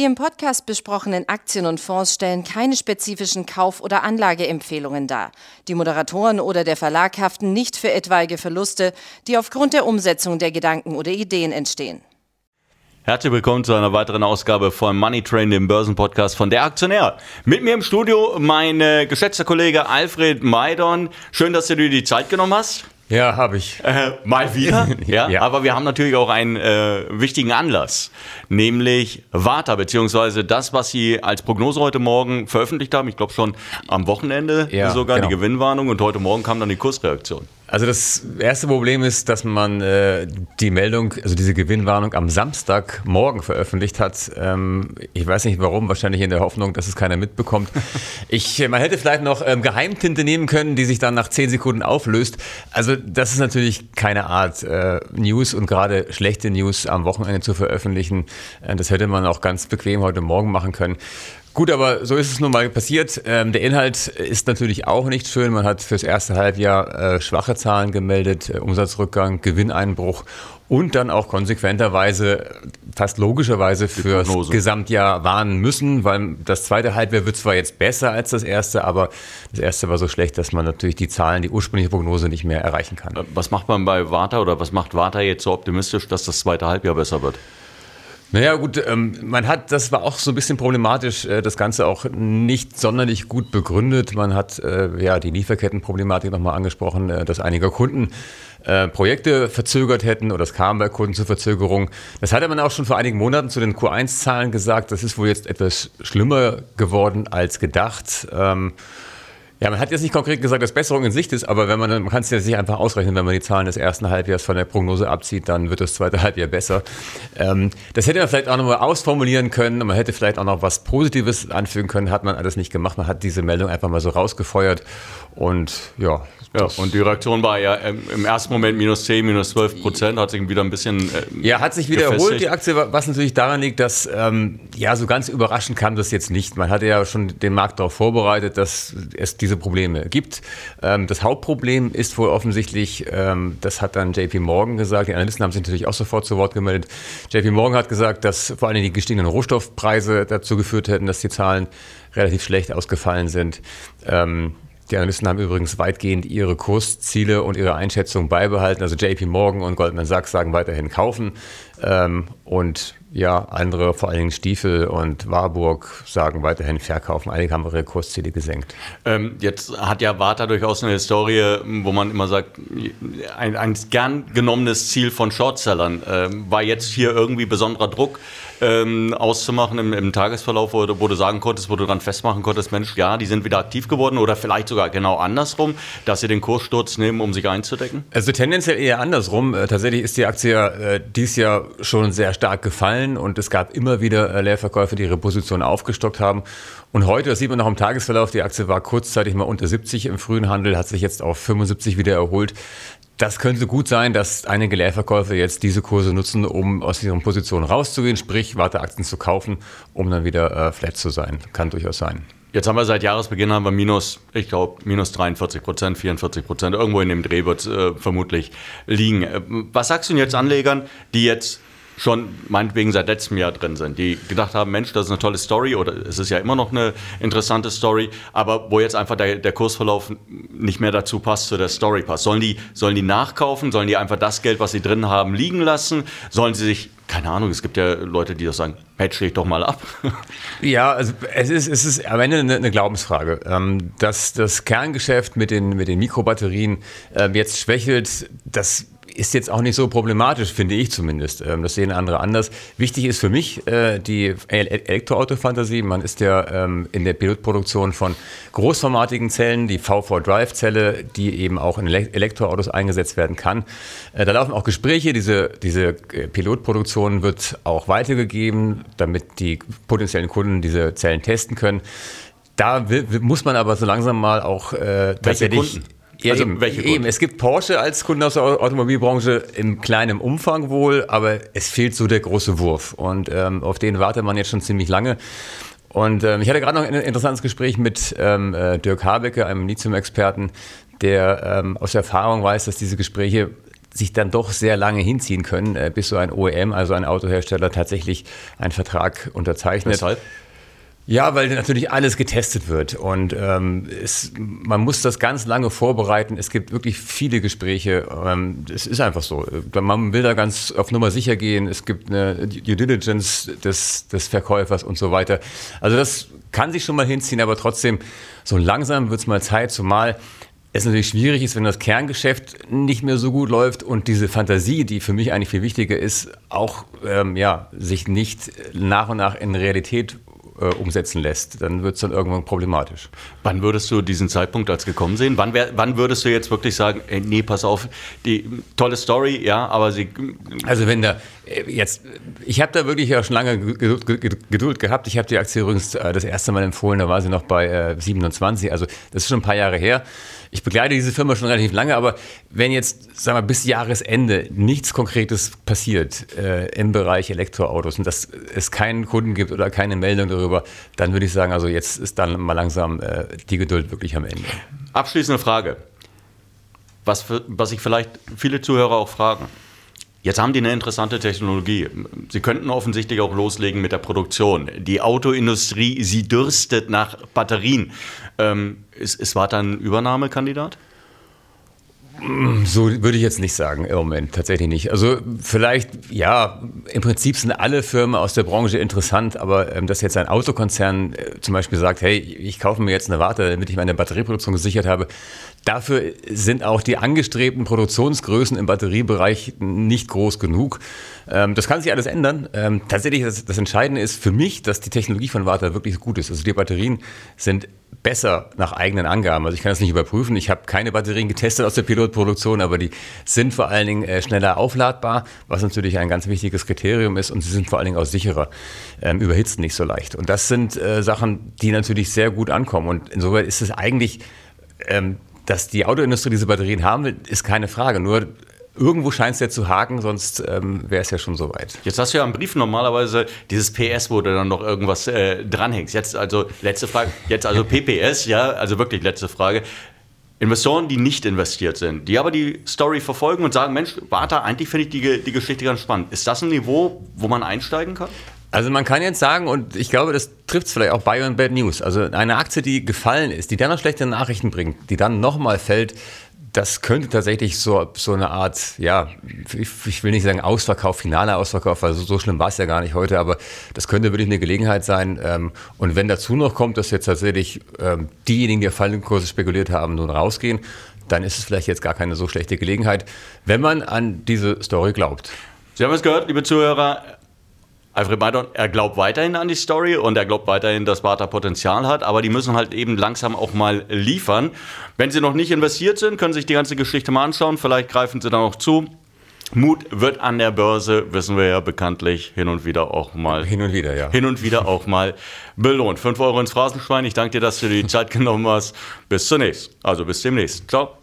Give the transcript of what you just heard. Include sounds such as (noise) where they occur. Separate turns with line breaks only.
Die im Podcast besprochenen Aktien und Fonds stellen keine spezifischen Kauf- oder Anlageempfehlungen dar. Die Moderatoren oder der Verlag haften nicht für etwaige Verluste, die aufgrund der Umsetzung der Gedanken oder Ideen entstehen.
Herzlich willkommen zu einer weiteren Ausgabe von Money Train, dem Börsenpodcast von der Aktionär. Mit mir im Studio mein geschätzter Kollege Alfred Maidon. Schön, dass du dir die Zeit genommen hast.
Ja, habe ich.
Äh, mal wieder. (laughs) ja,
Ja.
Aber wir haben natürlich auch einen äh, wichtigen Anlass, nämlich Warta, beziehungsweise das, was Sie als Prognose heute Morgen veröffentlicht haben. Ich glaube schon am Wochenende
Ja,
sogar
genau.
die Gewinnwarnung und heute Morgen kam dann die Kursreaktion.
Also das erste Problem ist, dass man äh, die Meldung, also diese Gewinnwarnung am Samstagmorgen veröffentlicht hat. Ähm, ich weiß nicht warum, wahrscheinlich in der Hoffnung, dass es keiner mitbekommt. (laughs) Ich, äh, man hätte vielleicht noch ähm, Geheimtinte nehmen können, die sich dann nach 10 Sekunden auflöst. Also das ist natürlich keine Art, äh, News und gerade schlechte News am Wochenende zu veröffentlichen. Äh, das hätte man auch ganz bequem heute Morgen machen können. Gut, aber so ist es nun mal passiert. Ähm, der Inhalt ist natürlich auch nicht schön. Man hat fürs erste Halbjahr äh, schwache Zahlen gemeldet, äh, Umsatzrückgang, Gewinneinbruch und dann auch konsequenterweise, fast logischerweise fürs. Gesamtjahr warnen müssen, weil das zweite Halbjahr wird zwar jetzt besser als das erste, aber das erste war so schlecht, dass man natürlich die Zahlen, die ursprüngliche Prognose nicht mehr erreichen kann.
Äh, Was macht man bei Warta oder was macht Warta jetzt so optimistisch, dass das zweite Halbjahr besser wird?
Naja, gut, ähm, man hat, das war auch so ein bisschen problematisch, äh, das Ganze auch nicht sonderlich gut begründet. Man hat äh, ja die Lieferkettenproblematik nochmal angesprochen, äh, dass einige Kunden äh, Projekte verzögert hätten oder es kam bei Kunden zur Verzögerung. Das hatte man auch schon vor einigen Monaten zu den Q1-Zahlen gesagt. Das ist wohl jetzt etwas schlimmer geworden als gedacht. Ähm, ja, man hat jetzt nicht konkret gesagt, dass Besserung in Sicht ist, aber wenn man, man kann es ja sich einfach ausrechnen, wenn man die Zahlen des ersten Halbjahres von der Prognose abzieht, dann wird das zweite Halbjahr besser. Ähm, das hätte man vielleicht auch nochmal ausformulieren können, und man hätte vielleicht auch noch was Positives anfügen können, hat man alles nicht gemacht. Man hat diese Meldung einfach mal so rausgefeuert und ja.
Ja, und die Reaktion war ja ähm, im ersten Moment minus 10, minus 12 Prozent, hat sich wieder ein bisschen. äh,
Ja, hat sich wieder erholt, die Aktie, was natürlich daran liegt, dass, ähm, ja, so ganz überraschend kam das jetzt nicht. Man hatte ja schon den Markt darauf vorbereitet, dass es diese Probleme gibt. Ähm, das Hauptproblem ist wohl offensichtlich, ähm, das hat dann JP Morgan gesagt, die Analysten haben sich natürlich auch sofort zu Wort gemeldet. JP Morgan hat gesagt, dass vor allem die gestiegenen Rohstoffpreise dazu geführt hätten, dass die Zahlen relativ schlecht ausgefallen sind. Ähm, die Analysten haben übrigens weitgehend ihre Kursziele und ihre Einschätzung beibehalten. Also JP Morgan und Goldman Sachs sagen weiterhin kaufen. Ähm, und ja, andere, vor allen Dingen Stiefel und Warburg, sagen weiterhin verkaufen. Einige haben ihre Kursziele gesenkt.
Ähm, jetzt hat ja Warta durchaus eine Historie, wo man immer sagt, ein, ein gern genommenes Ziel von Shortsellern. Ähm, war jetzt hier irgendwie besonderer Druck ähm, auszumachen im, im Tagesverlauf, wo, wo du sagen konntest, wo du dann festmachen konntest, Mensch, ja, die sind wieder aktiv geworden oder vielleicht sogar genau andersrum, dass sie den Kurssturz nehmen, um sich einzudecken?
Also tendenziell eher andersrum. Äh, tatsächlich ist die Aktie äh, dies Jahr schon sehr stark gefallen und es gab immer wieder äh, Leerverkäufe, die ihre Position aufgestockt haben. Und heute, das sieht man noch im Tagesverlauf, die Aktie war kurzzeitig mal unter 70 im frühen Handel, hat sich jetzt auf 75 wieder erholt. Das könnte gut sein, dass einige Leerverkäufer jetzt diese Kurse nutzen, um aus ihren Positionen rauszugehen, sprich Warteaktien zu kaufen, um dann wieder äh, flat zu sein. Kann durchaus sein.
Jetzt haben wir seit Jahresbeginn haben wir minus, ich glaube, minus 43 Prozent, 44 Prozent. Irgendwo in dem Dreh wird äh, vermutlich liegen. Äh, Was sagst du denn jetzt Anlegern, die jetzt schon meinetwegen seit letztem Jahr drin sind, die gedacht haben, Mensch, das ist eine tolle Story oder es ist ja immer noch eine interessante Story, aber wo jetzt einfach der, der Kursverlauf nicht mehr dazu passt, zu der Story passt. Sollen die, sollen die nachkaufen? Sollen die einfach das Geld, was sie drin haben, liegen lassen? Sollen sie sich, keine Ahnung, es gibt ja Leute, die das sagen, patch dich doch mal ab. (laughs)
Ja, also es ist, es ist am Ende eine, eine Glaubensfrage. Ähm, dass das Kerngeschäft mit den, mit den Mikrobatterien ähm, jetzt schwächelt, das ist jetzt auch nicht so problematisch, finde ich zumindest. Ähm, das sehen andere anders. Wichtig ist für mich äh, die Elektroauto-Fantasie. Man ist ja ähm, in der Pilotproduktion von großformatigen Zellen, die V4-Drive-Zelle, die eben auch in Ele- Elektroautos eingesetzt werden kann. Äh, da laufen auch Gespräche. Diese, diese äh, Pilotproduktion wird auch weitergegeben, damit die potenziellen Kunden diese Zellen testen können. Da will, muss man aber so langsam mal auch äh, tatsächlich.
Kunden?
Ja,
Also
eben,
welche
eben. Es gibt Porsche als Kunden aus der Au- Automobilbranche im kleinen Umfang wohl, aber es fehlt so der große Wurf. Und ähm, auf den wartet man jetzt schon ziemlich lange. Und ähm, ich hatte gerade noch ein interessantes Gespräch mit ähm, äh, Dirk Habecke, einem Lithium-Experten, der ähm, aus Erfahrung weiß, dass diese Gespräche sich dann doch sehr lange hinziehen können, äh, bis so ein OEM, also ein Autohersteller, tatsächlich einen Vertrag unterzeichnet.
Weshalb?
Ja, weil natürlich alles getestet wird und ähm, es, man muss das ganz lange vorbereiten. Es gibt wirklich viele Gespräche. Ähm, es ist einfach so. Man will da ganz auf Nummer sicher gehen. Es gibt eine Due Diligence des, des Verkäufers und so weiter. Also das kann sich schon mal hinziehen, aber trotzdem, so langsam wird es mal Zeit, zumal es natürlich schwierig ist, wenn das Kerngeschäft nicht mehr so gut läuft und diese Fantasie, die für mich eigentlich viel wichtiger ist, auch ähm, ja, sich nicht nach und nach in Realität äh, umsetzen lässt, dann wird es dann irgendwann problematisch.
Wann würdest du diesen Zeitpunkt als gekommen sehen? Wann, wär, wann würdest du jetzt wirklich sagen, ey, nee, pass auf, die tolle Story, ja, aber sie.
Also wenn da äh, jetzt, ich habe da wirklich ja schon lange Geduld gehabt. Ich habe die Aktie übrigens äh, das erste Mal empfohlen, da war sie noch bei 27, also das ist schon ein paar Jahre her. Ich begleite diese Firma schon relativ lange, aber wenn jetzt, sagen wir, bis Jahresende nichts Konkretes passiert äh, im Bereich Elektroautos und dass es keinen Kunden gibt oder keine Meldung darüber, dann würde ich sagen, also jetzt ist dann mal langsam äh, die Geduld wirklich am Ende.
Abschließende Frage. Was, für, was sich vielleicht viele Zuhörer auch fragen. Jetzt haben die eine interessante Technologie. Sie könnten offensichtlich auch loslegen mit der Produktion. Die Autoindustrie, sie dürstet nach Batterien. Ähm, ist, ist Warta ein Übernahmekandidat?
So würde ich jetzt nicht sagen im Moment, tatsächlich nicht. Also vielleicht, ja, im Prinzip sind alle Firmen aus der Branche interessant, aber ähm, dass jetzt ein Autokonzern äh, zum Beispiel sagt, hey, ich kaufe mir jetzt eine Warte, damit ich meine Batterieproduktion gesichert habe, dafür sind auch die angestrebten Produktionsgrößen im Batteriebereich nicht groß genug. Ähm, das kann sich alles ändern. Ähm, tatsächlich, das, das Entscheidende ist für mich, dass die Technologie von Warta wirklich gut ist. Also die Batterien sind besser nach eigenen Angaben. Also ich kann das nicht überprüfen. Ich habe keine Batterien getestet aus der Pilotproduktion, aber die sind vor allen Dingen äh, schneller aufladbar, was natürlich ein ganz wichtiges Kriterium ist. Und sie sind vor allen Dingen auch sicherer, ähm, überhitzen nicht so leicht. Und das sind äh, Sachen, die natürlich sehr gut ankommen. Und insoweit ist es eigentlich, ähm, dass die Autoindustrie diese Batterien haben will, ist keine Frage. Nur irgendwo scheint es ja zu haken, sonst ähm, wäre es ja schon soweit.
Jetzt hast du ja am Brief normalerweise dieses PS, wo du dann noch irgendwas äh, dranhängst. Jetzt also letzte Frage, jetzt also PPS, ja, also wirklich letzte Frage. Investoren, die nicht investiert sind, die aber die Story verfolgen und sagen, Mensch, warte, eigentlich finde ich die, die Geschichte ganz spannend. Ist das ein Niveau, wo man einsteigen kann?
Also man kann jetzt sagen, und ich glaube, das trifft es vielleicht auch Buy und Bad News. Also eine Aktie, die gefallen ist, die dann noch schlechte Nachrichten bringt, die dann nochmal fällt, das könnte tatsächlich so, so eine Art, ja, ich, ich, will nicht sagen Ausverkauf, finaler Ausverkauf, weil so, so schlimm war es ja gar nicht heute, aber das könnte wirklich eine Gelegenheit sein. Ähm, und wenn dazu noch kommt, dass jetzt tatsächlich ähm, diejenigen, die auf fallenden Kurse spekuliert haben, nun rausgehen, dann ist es vielleicht jetzt gar keine so schlechte Gelegenheit, wenn man an diese Story glaubt.
Sie haben es gehört, liebe Zuhörer. Alfred Maidon, er glaubt weiterhin an die Story und er glaubt weiterhin, dass Barta Potenzial hat, aber die müssen halt eben langsam auch mal liefern. Wenn sie noch nicht investiert sind, können sie sich die ganze Geschichte mal anschauen. Vielleicht greifen sie dann auch zu. Mut wird an der Börse, wissen wir ja bekanntlich, hin und wieder auch mal.
Hin und wieder, ja.
Hin und wieder auch mal belohnt. 5 Euro ins Phrasenschwein. Ich danke dir, dass du dir die Zeit (laughs) genommen hast. Bis zunächst. Also bis demnächst. Ciao.